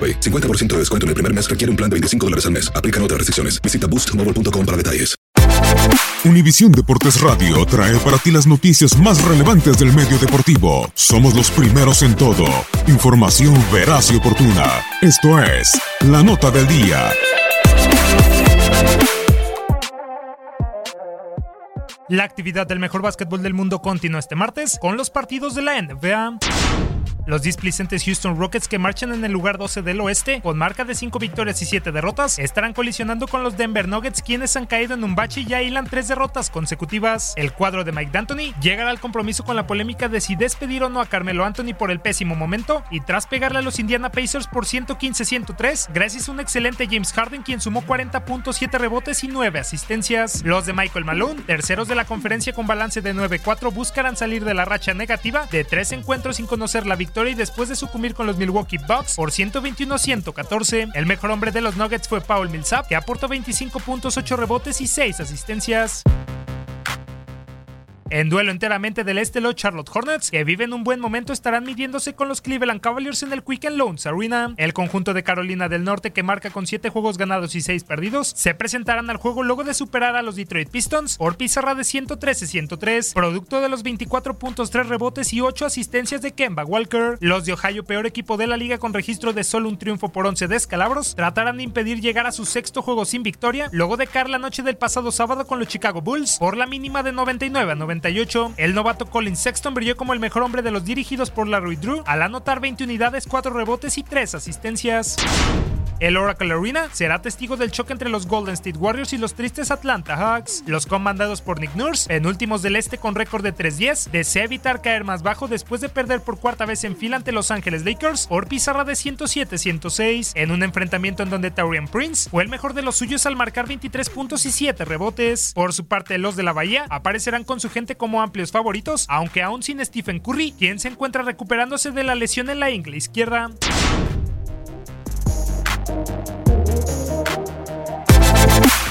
AroPay. 50% de descuento en el primer mes requiere un plan de 25 dólares al mes. Aplican otras restricciones. Visita boostmobile.com para detalles. Univisión Deportes Radio trae para ti las noticias más relevantes del medio deportivo. Somos los primeros en todo. Información veraz y oportuna. Esto es La Nota del Día. La actividad del mejor básquetbol del mundo continúa este martes con los partidos de la NBA. Los displicentes Houston Rockets que marchan en el lugar 12 del oeste, con marca de 5 victorias y 7 derrotas, estarán colisionando con los Denver Nuggets, quienes han caído en un bache y ya hilan 3 derrotas consecutivas. El cuadro de Mike D'Antoni llegará al compromiso con la polémica de si despedir o no a Carmelo Anthony por el pésimo momento y tras pegarle a los Indiana Pacers por 115-103, gracias a un excelente James Harden quien sumó 40 puntos, 7 rebotes y 9 asistencias. Los de Michael Malone, terceros de la conferencia con balance de 9-4, buscarán salir de la racha negativa de 3 encuentros sin conocer la victoria y después de sucumbir con los Milwaukee Bucks por 121-114. El mejor hombre de los Nuggets fue Paul Millsap, que aportó 25 puntos, 8 rebotes y 6 asistencias. En duelo enteramente del este, los Charlotte Hornets, que viven un buen momento, estarán midiéndose con los Cleveland Cavaliers en el Quicken Loans Arena. El conjunto de Carolina del Norte, que marca con 7 juegos ganados y 6 perdidos, se presentarán al juego luego de superar a los Detroit Pistons por pizarra de 113-103, producto de los 24 puntos, 3 rebotes y 8 asistencias de Kemba Walker. Los de Ohio, peor equipo de la liga con registro de solo un triunfo por 11 descalabros, tratarán de impedir llegar a su sexto juego sin victoria, luego de caer la noche del pasado sábado con los Chicago Bulls por la mínima de 99 a 90 el novato Colin Sexton brilló como el mejor hombre de los dirigidos por Larry Drew al anotar 20 unidades, 4 rebotes y 3 asistencias. El Oracle Arena será testigo del choque entre los Golden State Warriors y los tristes Atlanta Hawks. Los comandados por Nick Nurse, penúltimos del este con récord de 3-10, desea evitar caer más bajo después de perder por cuarta vez en fila ante Los Ángeles Lakers por pizarra de 107-106, en un enfrentamiento en donde Taurian Prince fue el mejor de los suyos al marcar 23 puntos y 7 rebotes. Por su parte, los de la Bahía aparecerán con su gente como amplios favoritos, aunque aún sin Stephen Curry, quien se encuentra recuperándose de la lesión en la ingle izquierda.